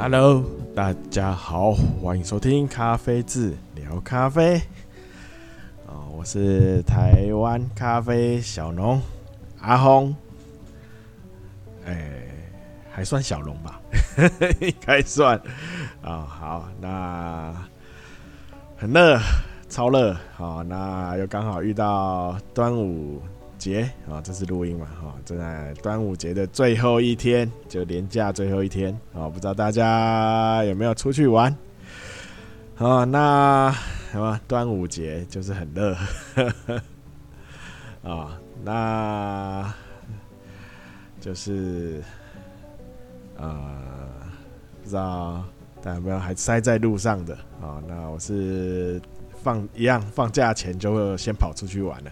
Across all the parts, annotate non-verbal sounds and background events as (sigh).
Hello，大家好，欢迎收听咖啡志聊咖啡。哦，我是台湾咖啡小农阿轰。哎，还算小龙吧，(laughs) 应该算。啊、好，那很热，超热。好，那又刚好遇到端午。节啊，这是录音嘛？哈，正在端午节的最后一天，就连假最后一天啊，不知道大家有没有出去玩？啊，那什么端午节就是很热 (laughs) 啊，那就是呃，不知道大家有没有还塞在路上的啊？那我是放一样，放假前就会先跑出去玩了。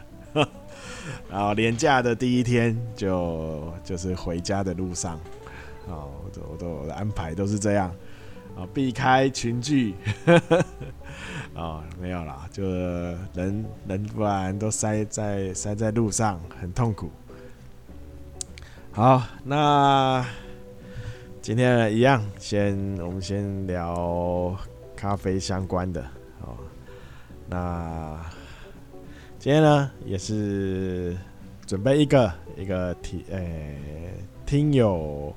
然后连假的第一天就就是回家的路上，哦，我都我的安排都是这样，啊，避开群聚，(laughs) 啊，没有啦，就人人不然都塞在塞在路上，很痛苦。好，那今天一样，先我们先聊咖啡相关的，哦，那。今天呢，也是准备一个一个提诶、听友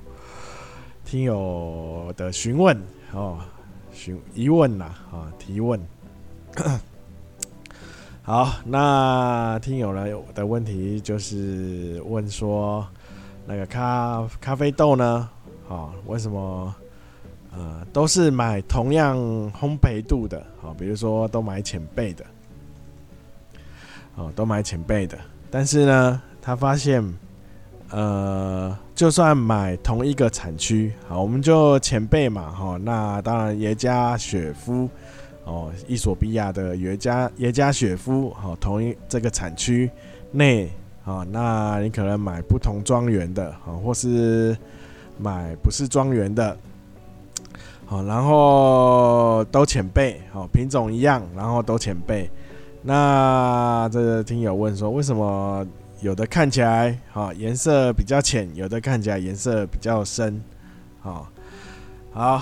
听友的询问哦，询疑问呐啊提问。(coughs) 好，那听友呢的问题就是问说，那个咖咖啡豆呢，啊，为什么呃都是买同样烘焙度的啊？比如说都买浅焙的。哦，都买浅焙的，但是呢，他发现，呃，就算买同一个产区，好，我们就浅焙嘛，哈，那当然耶加雪夫，哦，伊索比亚的耶加耶加雪夫，好，同一这个产区内，啊，那你可能买不同庄园的，啊，或是买不是庄园的，好，然后都浅焙，好，品种一样，然后都浅焙。那这个听友问说，为什么有的看起来好颜色比较浅，有的看起来颜色比较深？好，好，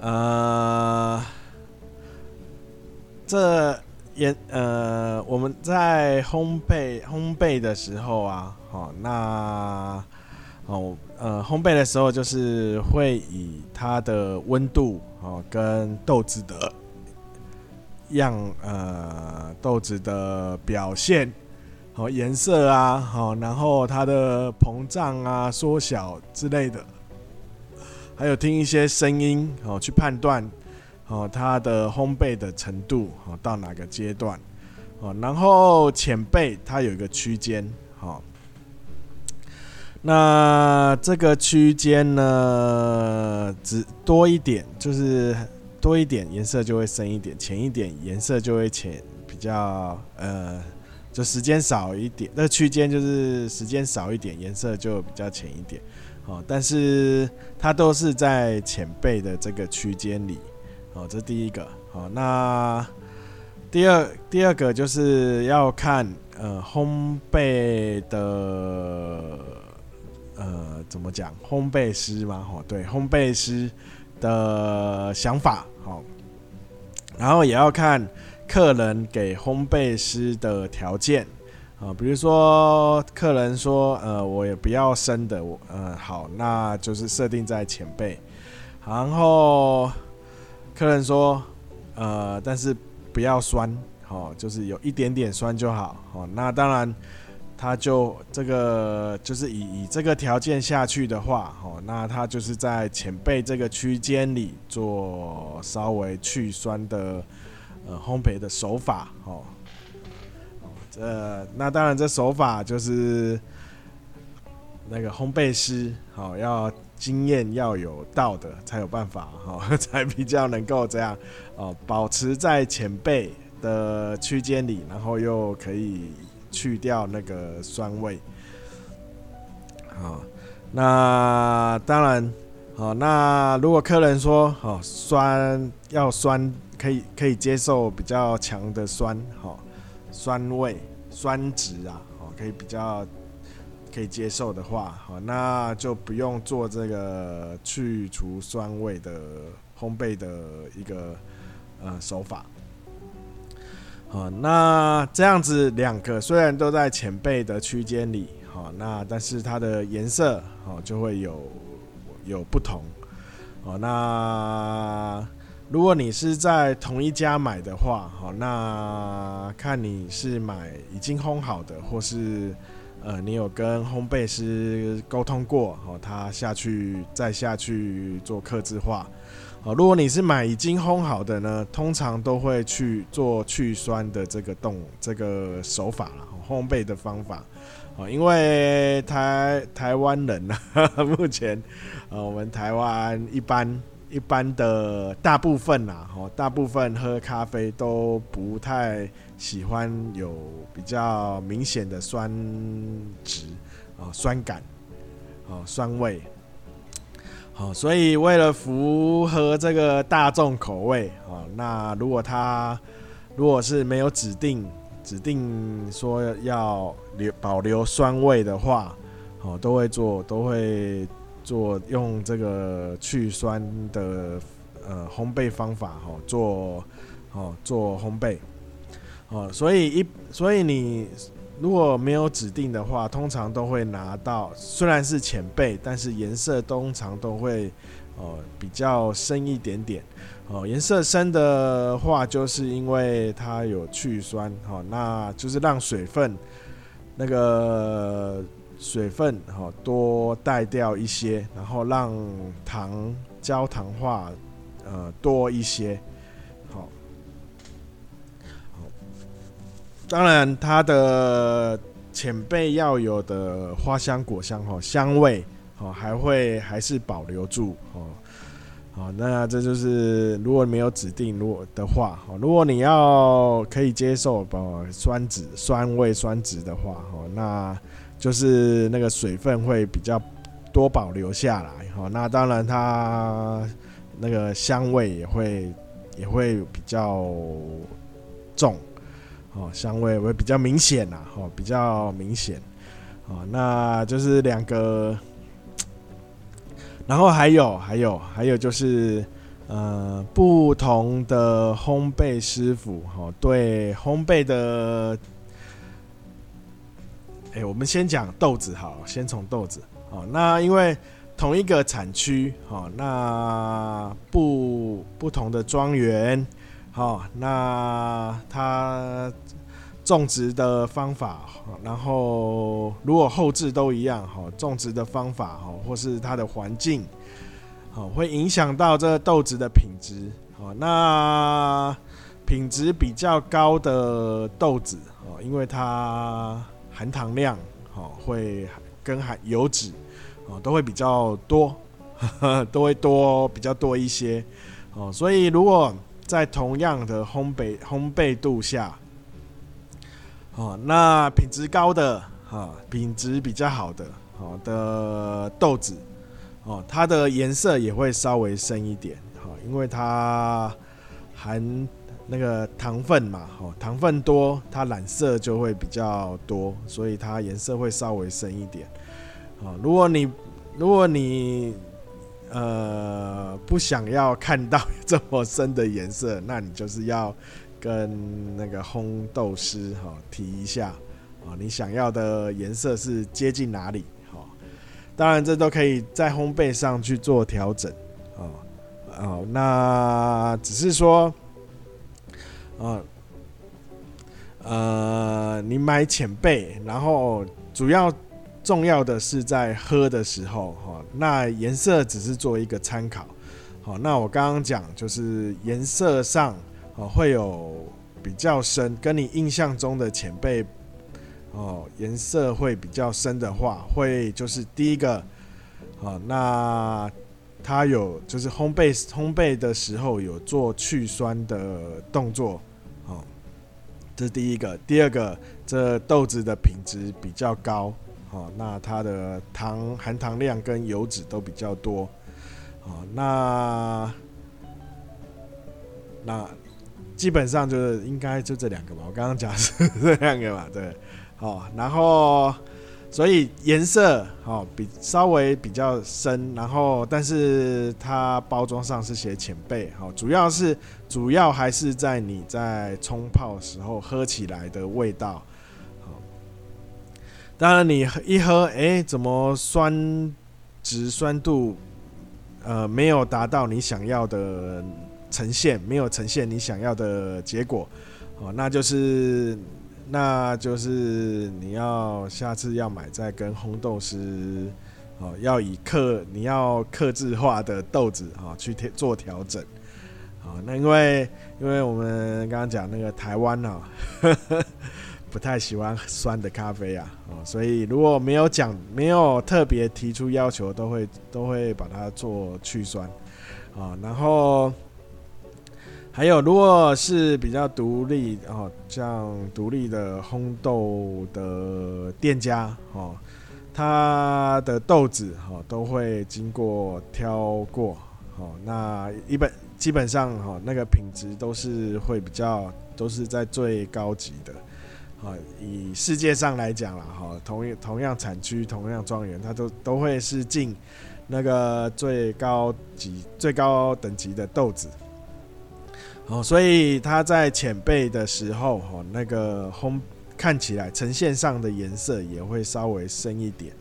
呃，这颜呃我们在烘焙烘焙的时候啊，好，那哦呃烘焙的时候就是会以它的温度哦跟豆子的。样呃豆子的表现，好颜色啊，好然后它的膨胀啊、缩小之类的，还有听一些声音，好去判断，好它的烘焙的程度，好到哪个阶段，哦然后浅焙它有一个区间，好，那这个区间呢，只多一点就是。多一点颜色就会深一点，浅一点颜色就会浅，比较呃，就时间少一点，那区间就是时间少一点，颜色就比较浅一点，哦，但是它都是在浅焙的这个区间里，哦，这第一个，好，那第二第二个就是要看呃烘焙的呃怎么讲，烘焙师嘛，哦，对，烘焙师的想法。好，然后也要看客人给烘焙师的条件啊，比如说客人说，呃，我也不要生的，我，呃，好，那就是设定在前辈。然后客人说，呃，但是不要酸，好，就是有一点点酸就好，好，那当然。他就这个就是以以这个条件下去的话，哦，那他就是在前辈这个区间里做稍微去酸的呃烘焙的手法，哦，这那当然这手法就是那个烘焙师，好要经验要有道的才有办法，哈，(laughs) 才比较能够这样哦，保持在前辈的区间里，然后又可以。去掉那个酸味，好，那当然，好，那如果客人说，好酸要酸，可以可以接受比较强的酸，好，酸味、酸质啊，好，可以比较可以接受的话，好，那就不用做这个去除酸味的烘焙的一个呃手法。好，那这样子两个虽然都在前辈的区间里，好，那但是它的颜色好就会有有不同。好，那。如果你是在同一家买的话，好，那看你是买已经烘好的，或是呃，你有跟烘焙师沟通过，好，他下去再下去做刻字化。哦，如果你是买已经烘好的呢，通常都会去做去酸的这个动这个手法了，烘焙的方法。哦，因为台台湾人呢，(laughs) 目前呃，我们台湾一般。一般的大部分呐，哦，大部分喝咖啡都不太喜欢有比较明显的酸值啊，酸感，啊，酸味，好，所以为了符合这个大众口味啊，那如果他如果是没有指定指定说要留保留酸味的话，哦，都会做，都会。做用这个去酸的呃烘焙方法哈，做哦做烘焙哦，所以一所以你如果没有指定的话，通常都会拿到虽然是浅焙，但是颜色通常都会呃比较深一点点哦。颜色深的话，就是因为它有去酸哈，那就是让水分那个。水分哈多带掉一些，然后让糖焦糖化呃多一些，当然它的前辈要有的花香果香哈香味哦还会还是保留住哦，好，那这就是如果没有指定如果的话，如果你要可以接受把酸质酸味酸质的话，哦那。就是那个水分会比较多保留下来，哈，那当然它那个香味也会也会比较重，哦，香味会比较明显呐，哦，比较明显，哦，那就是两个，(tsk) 然后还有还有还有就是呃不同的烘焙师傅，哈，对烘焙的。哎、我们先讲豆子好，先从豆子。好，那因为同一个产区，哦，那不不同的庄园，好，那它种植的方法，然后如果后置都一样，好，种植的方法，好，或是它的环境，好，会影响到这豆子的品质。好，那品质比较高的豆子，哦，因为它。含糖量，哦，会跟含油脂，哦，都会比较多，(laughs) 都会多比较多一些，哦，所以如果在同样的烘焙烘焙度下，哦，那品质高的，哈，品质比较好的，好的豆子，哦，它的颜色也会稍微深一点，哈，因为它含。那个糖分嘛，哦，糖分多，它染色就会比较多，所以它颜色会稍微深一点。啊，如果你如果你呃不想要看到这么深的颜色，那你就是要跟那个烘豆师哈提一下啊，你想要的颜色是接近哪里？好，当然这都可以在烘焙上去做调整。哦，哦，那只是说。啊，呃，你买浅焙，然后主要重要的是在喝的时候，哈，那颜色只是做一个参考。好，那我刚刚讲就是颜色上，哦，会有比较深，跟你印象中的前辈，哦，颜色会比较深的话，会就是第一个，好，那。它有就是烘焙烘焙的时候有做去酸的动作，哦，这是第一个。第二个，这豆子的品质比较高，哦，那它的糖含糖量跟油脂都比较多，哦，那那基本上就是应该就这两个吧。我刚刚讲是 (laughs) 这两个嘛，对，哦，然后所以颜色哦比稍微比较深，然后但是它包装上是写浅焙，好，主要是主要还是在你在冲泡时候喝起来的味道，当然你一喝，哎，怎么酸值酸度，呃，没有达到你想要的呈现，没有呈现你想要的结果，哦，那就是。那就是你要下次要买，再跟烘豆师哦，要以客你要克制化的豆子啊去调做调整啊。(laughs) 那因为因为我们刚刚讲那个台湾啊，(laughs) 不太喜欢酸的咖啡啊，哦，所以如果没有讲没有特别提出要求，都会都会把它做去酸啊，然后。还有，如果是比较独立哦，像独立的烘豆的店家哦，他的豆子哈都会经过挑过哦，那一本基本上哈那个品质都是会比较都是在最高级的啊，以世界上来讲啦哈，同一同样产区同样庄园，它都都会是进那个最高级最高等级的豆子。哦，所以它在浅焙的时候，哈，那个烘看起来呈现上的颜色也会稍微深一点。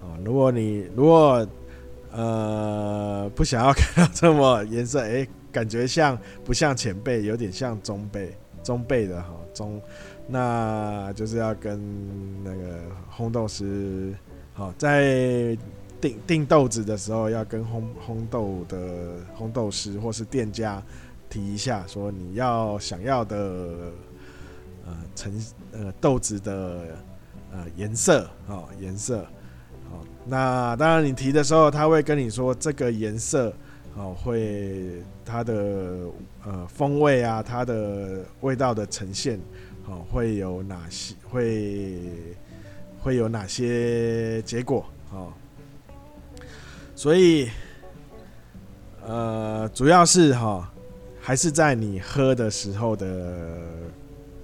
哦，如果你如果呃不想要 (laughs) 看到这么颜色，哎、感觉像不像浅焙，有点像中焙，中焙的哈中，那就是要跟那个烘豆师，好在订订豆子的时候，要跟烘烘豆的烘豆师或是店家。提一下，说你要想要的呃成呃豆子的呃颜色啊颜色好，那当然你提的时候，他会跟你说这个颜色哦会它的呃风味啊，它的味道的呈现哦会有哪些会会有哪些结果哦，所以呃主要是哈。还是在你喝的时候的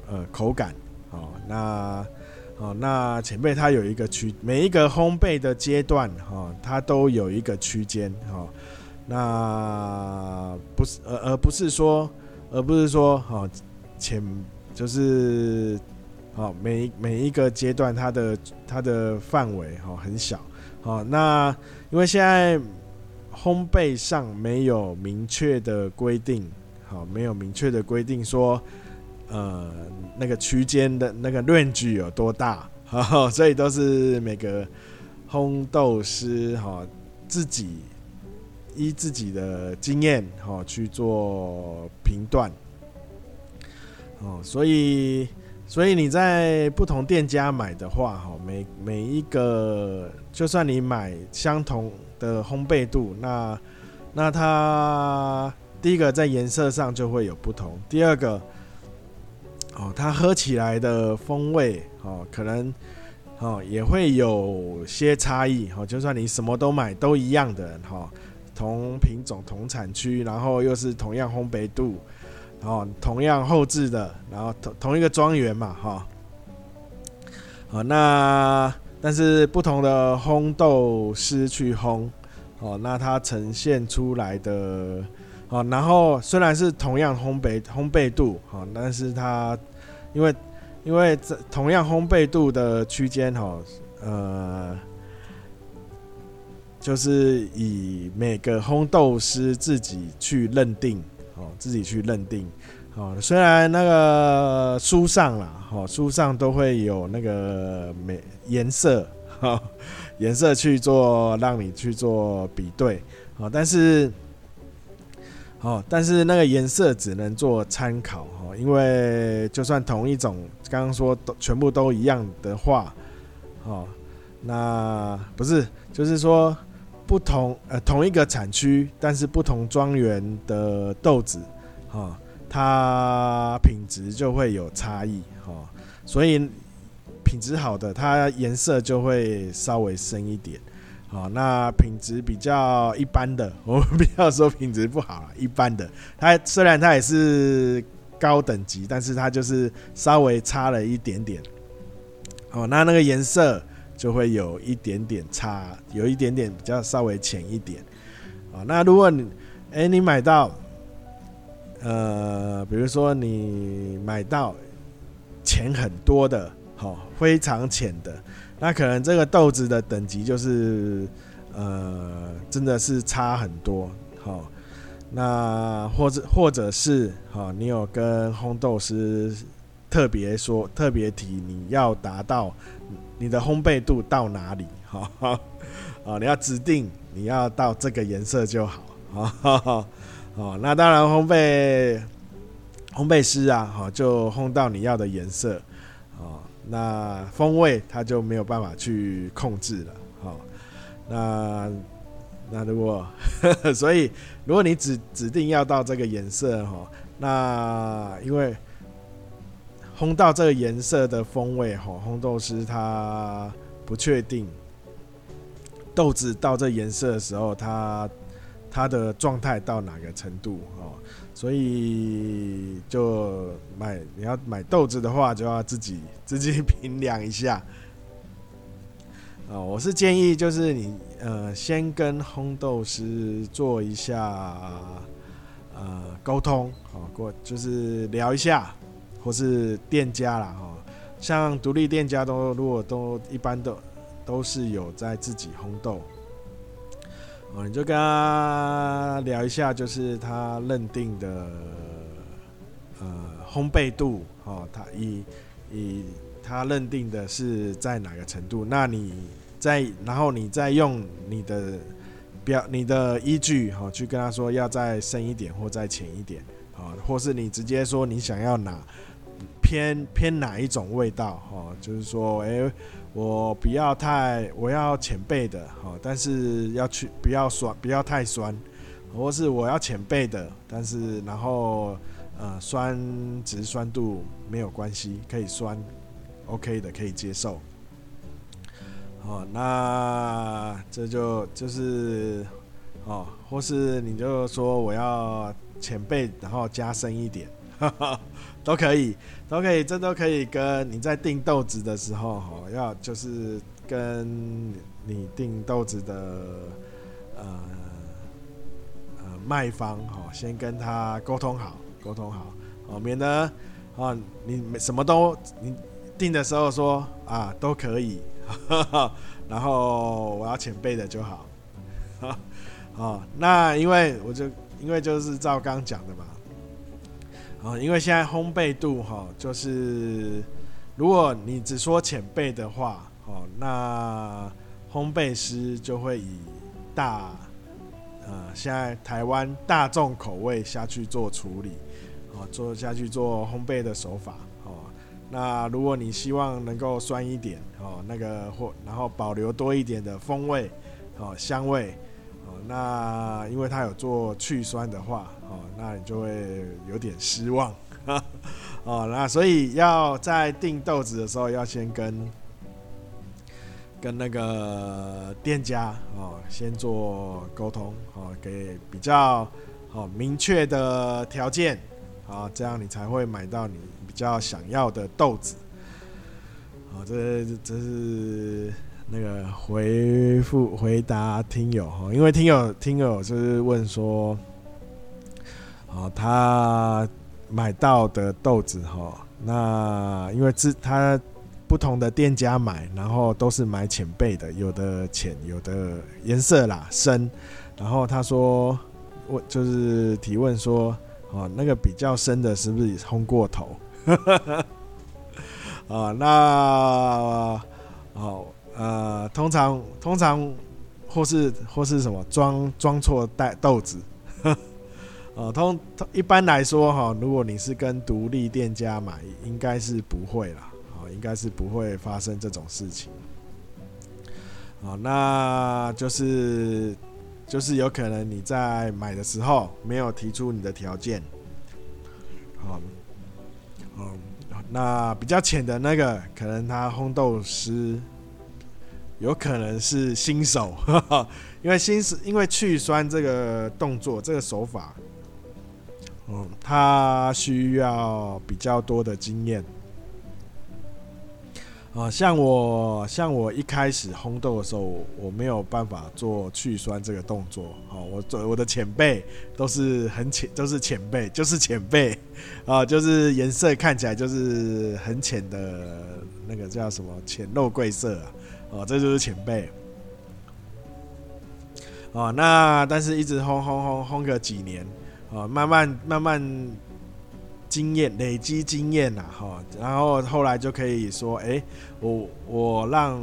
呃口感哦，那哦那前辈他有一个区，每一个烘焙的阶段哈、哦，它都有一个区间哈，那不是而而不是说而不是说哈前就是哦每每一个阶段它的它的范围哈很小哦，那因为现在烘焙上没有明确的规定。好，没有明确的规定说，呃，那个区间的那个 range 有多大，哈，(laughs) 所以都是每个烘豆师哈自己依自己的经验哈去做评断，哦，所以所以你在不同店家买的话，哈，每每一个就算你买相同的烘焙度，那那它。第一个在颜色上就会有不同，第二个，哦，它喝起来的风味哦，可能哦也会有些差异哦。就算你什么都买都一样的哈，同品种同产区，然后又是同样烘焙度，哦同样后置的，然后同同一个庄园嘛哈，好，那但是不同的烘豆师去烘哦，那它呈现出来的。哦，然后虽然是同样烘焙烘焙度，哦，但是它因为因为这同样烘焙度的区间，哈，呃，就是以每个烘豆师自己去认定，哦，自己去认定，哦，虽然那个书上啦，哦，书上都会有那个美颜色，哈，颜色去做让你去做比对，啊，但是。哦，但是那个颜色只能做参考哈，因为就算同一种，刚刚说都全部都一样的话，哦，那不是，就是说不同呃同一个产区，但是不同庄园的豆子，哈，它品质就会有差异哈，所以品质好的，它颜色就会稍微深一点。哦，那品质比较一般的，(laughs) 我们不要说品质不好了，一般的，它虽然它也是高等级，但是它就是稍微差了一点点。哦，那那个颜色就会有一点点差，有一点点比较稍微浅一点。啊，那如果你，哎、你买到，呃，比如说你买到浅很多的，好，非常浅的，那可能这个豆子的等级就是，呃，真的是差很多，好，那或者或者是，好，你有跟烘豆师特别说，特别提你要达到你的烘焙度到哪里，哈，啊，你要指定。你要到这个颜色就好啊，哦，那当然烘焙烘焙师啊，哈，就烘到你要的颜色，哦，那风味它就没有办法去控制了，好，那那如果，(laughs) 所以如果你指指定要到这个颜色哈，那因为烘到这个颜色的风味吼，烘豆师他不确定。豆子到这颜色的时候，它它的状态到哪个程度哦？所以就买你要买豆子的话，就要自己自己评量一下。啊，我是建议就是你呃先跟烘豆师做一下呃沟通哦，过就是聊一下，或是店家啦哈，像独立店家都如果都一般都。都是有在自己烘豆，哦，你就跟他聊一下，就是他认定的呃烘焙度，哦，他以以他认定的是在哪个程度，那你再然后你再用你的标你的依据，哈，去跟他说要再深一点或再浅一点，啊，或是你直接说你想要哪偏偏哪一种味道，哈，就是说，哎、我不要太，我要浅焙的，好，但是要去不要酸，不要太酸，或是我要浅焙的，但是然后呃酸值酸度没有关系，可以酸，OK 的可以接受。好，那这就就是哦，或是你就说我要浅焙，然后加深一点。(laughs) 都可以，都可以，这都可以跟你在订豆子的时候，哈，要就是跟你订豆子的呃呃卖方，哈，先跟他沟通好，沟通好，哦，免得啊你什么都你订的时候说啊都可以，(laughs) 然后我要浅焙的就好，(laughs) 哦，那因为我就因为就是照刚讲的嘛。啊，因为现在烘焙度哈，就是如果你只说浅焙的话，哦，那烘焙师就会以大呃现在台湾大众口味下去做处理，哦，做下去做烘焙的手法，哦，那如果你希望能够酸一点，哦，那个或然后保留多一点的风味，哦，香味。哦那因为他有做去酸的话，哦，那你就会有点失望，(laughs) 哦，那所以要在订豆子的时候，要先跟跟那个店家哦，先做沟通，哦，给比较哦明确的条件，啊，这样你才会买到你比较想要的豆子，哦，这这是。那个回复回答听友哈，因为听友听友就是问说，哦，他买到的豆子哈，那因为自他不同的店家买，然后都是买浅焙的，有的浅，有的颜色啦深，然后他说问就是提问说，哦，那个比较深的是不是烘过头？啊，(laughs) 那哦。呃，通常通常或是或是什么装装错带豆子，呃，通一般来说哈，如果你是跟独立店家买，应该是不会啦，啊，应该是不会发生这种事情，啊，那就是就是有可能你在买的时候没有提出你的条件，好，嗯，那比较浅的那个，可能他烘豆师。有可能是新手，因为新手因为去酸这个动作这个手法，嗯，他需要比较多的经验，啊，像我像我一开始烘豆的时候，我没有办法做去酸这个动作。哦，我做我的前辈都是很浅，都是前辈，就是前辈啊，就是颜色看起来就是很浅的那个叫什么浅肉桂色啊，哦，这就是前辈。哦，那但是一直烘烘烘烘个几年，啊，慢慢慢慢。经验累积经验呐，哈，然后后来就可以说，哎，我我让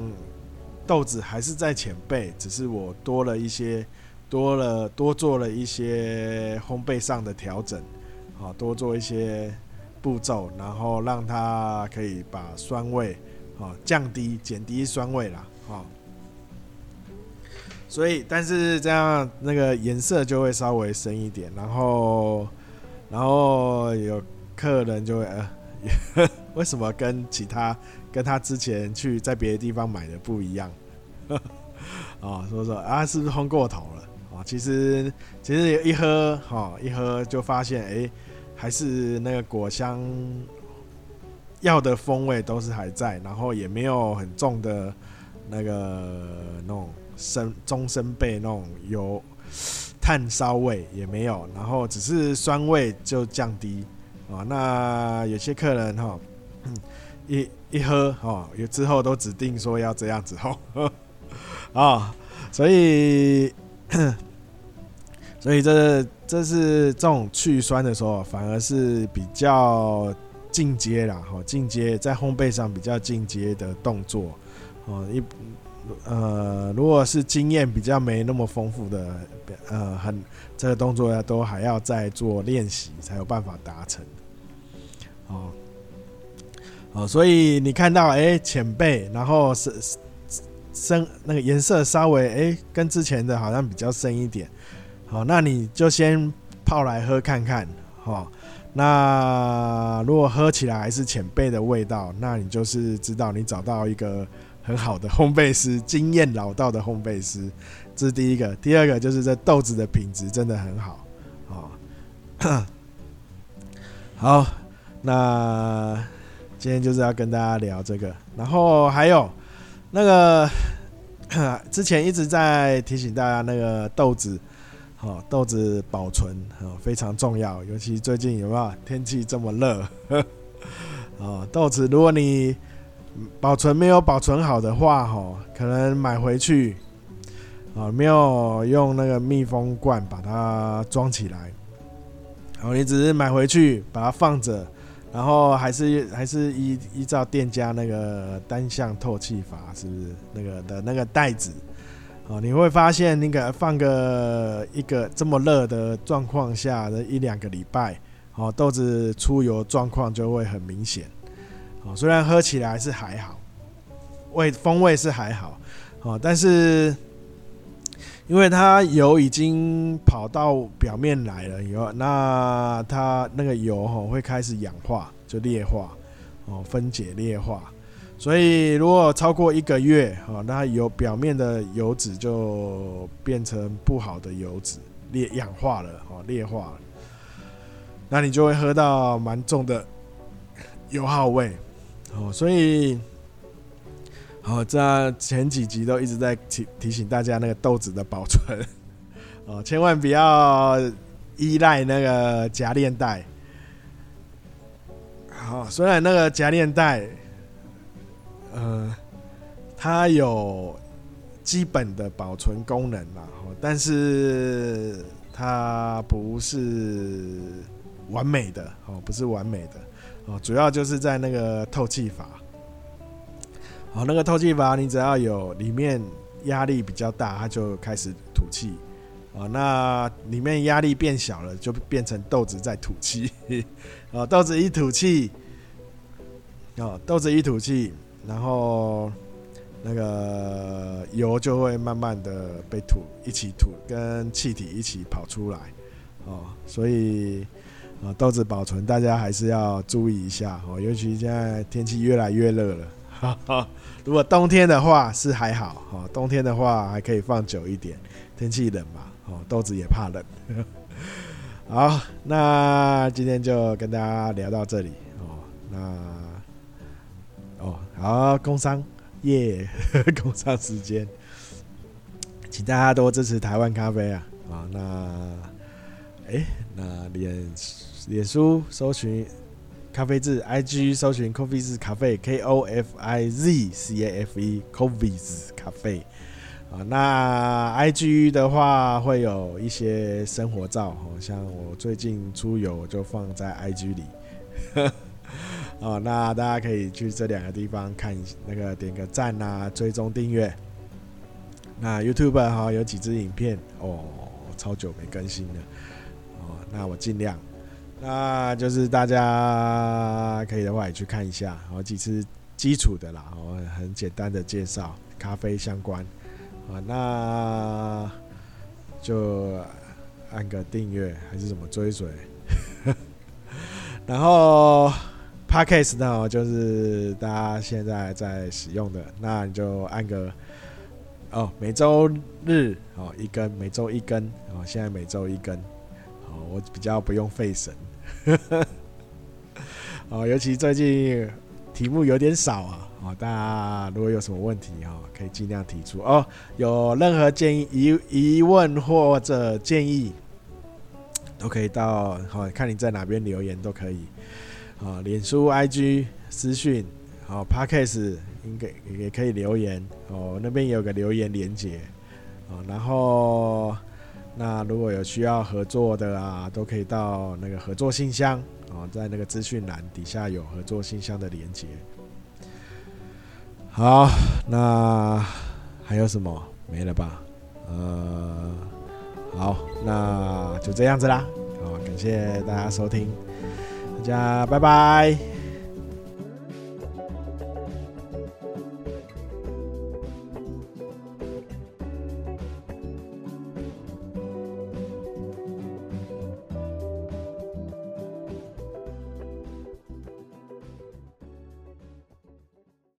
豆子还是在浅焙，只是我多了一些，多了多做了一些烘焙上的调整，啊，多做一些步骤，然后让它可以把酸味啊降低，减低酸味啦，哈。所以，但是这样那个颜色就会稍微深一点，然后，然后有。客人就会呃，(laughs) 为什么跟其他跟他之前去在别的地方买的不一样？啊，(laughs) 说说啊，是不是烘过头了？啊，其实其实一喝哈，一喝就发现哎、还是那个果香要的风味都是还在，然后也没有很重的那个那种生中深焙那种油炭烧味也没有，然后只是酸味就降低。啊，那有些客人哈，一一喝哈，有之后都指定说要这样子吼，啊，所以所以这这是这种去酸的时候，反而是比较进阶啦，哈，进阶在烘焙上比较进阶的动作，哦，一呃，如果是经验比较没那么丰富的，呃，很这个动作要都还要再做练习，才有办法达成。哦，哦，所以你看到哎，浅焙，然后是深那个颜色稍微哎，跟之前的好像比较深一点。好，那你就先泡来喝看看。好，那如果喝起来还是浅焙的味道，那你就是知道你找到一个很好的烘焙师，经验老道的烘焙师。这是第一个，第二个就是这豆子的品质真的很好。好，(coughs) 好。那今天就是要跟大家聊这个，然后还有那个 (coughs) 之前一直在提醒大家，那个豆子，哦，豆子保存哦非常重要，尤其最近有没有天气这么热？(laughs) 哦，豆子如果你保存没有保存好的话，哦，可能买回去啊没有用那个密封罐把它装起来，哦，你只是买回去把它放着。然后还是还是依依照店家那个单向透气法，是不是那个的那个袋子？哦，你会发现那个放个一个这么热的状况下的一两个礼拜，哦，豆子出油状况就会很明显。哦，虽然喝起来是还好，味风味是还好，哦，但是。因为它油已经跑到表面来了以后，那它那个油哦会开始氧化，就裂化，哦，分解裂化。所以如果超过一个月，哦，那油表面的油脂就变成不好的油脂，裂氧化了，哦，裂化了。那你就会喝到蛮重的油耗味，哦，所以。好，这前几集都一直在提提醒大家那个豆子的保存，哦，千万不要依赖那个夹链袋。好，虽然那个夹链袋，呃，它有基本的保存功能嘛，但是它不是完美的，哦，不是完美的，哦，主要就是在那个透气阀。好，那个透气阀，你只要有里面压力比较大，它就开始吐气。哦，那里面压力变小了，就变成豆子在吐气。啊，(laughs) 豆子一吐气，哦，豆子一吐气，然后那个油就会慢慢的被吐一起吐，跟气体一起跑出来。哦，所以啊，豆子保存大家还是要注意一下。哦，尤其现在天气越来越热了。如果冬天的话是还好，哦，冬天的话还可以放久一点，天气冷嘛，哦，豆子也怕冷。(laughs) 好，那今天就跟大家聊到这里，哦，那哦，好，工商耶 (laughs) 工商时间，请大家多支持台湾咖啡啊！啊，那，哎、那连脸书搜寻咖啡字，IG 搜寻 Coffee 字，咖啡 K O F I Z C A F E Coffeez Cafe 啊，那 IG 的话会有一些生活照，好像我最近出游就放在 IG 里。(laughs) 哦，那大家可以去这两个地方看那个点个赞啊，追踪订阅。那 YouTube 哈有几支影片哦，超久没更新了哦，那我尽量。那就是大家可以的话也去看一下，好几支基础的啦，我，很简单的介绍咖啡相关啊，那就按个订阅还是怎么追随，(laughs) 然后。Podcast 呢，就是大家现在在使用的，那你就按个哦，每周日哦一更，每周一更哦，现在每周一更哦，我比较不用费神，(laughs) 哦，尤其最近题目有点少啊，哦，大家如果有什么问题哦，可以尽量提出哦，有任何建议、疑疑问或者建议，都可以到好看你在哪边留言都可以。啊，脸书、IG 私讯，好，Podcast 应该也可以留言哦，那边有个留言连接哦，然后那如果有需要合作的啊，都可以到那个合作信箱，啊，在那个资讯栏底下有合作信箱的连接。好，那还有什么？没了吧？呃，好，那就这样子啦，好，感谢大家收听。大家拜拜。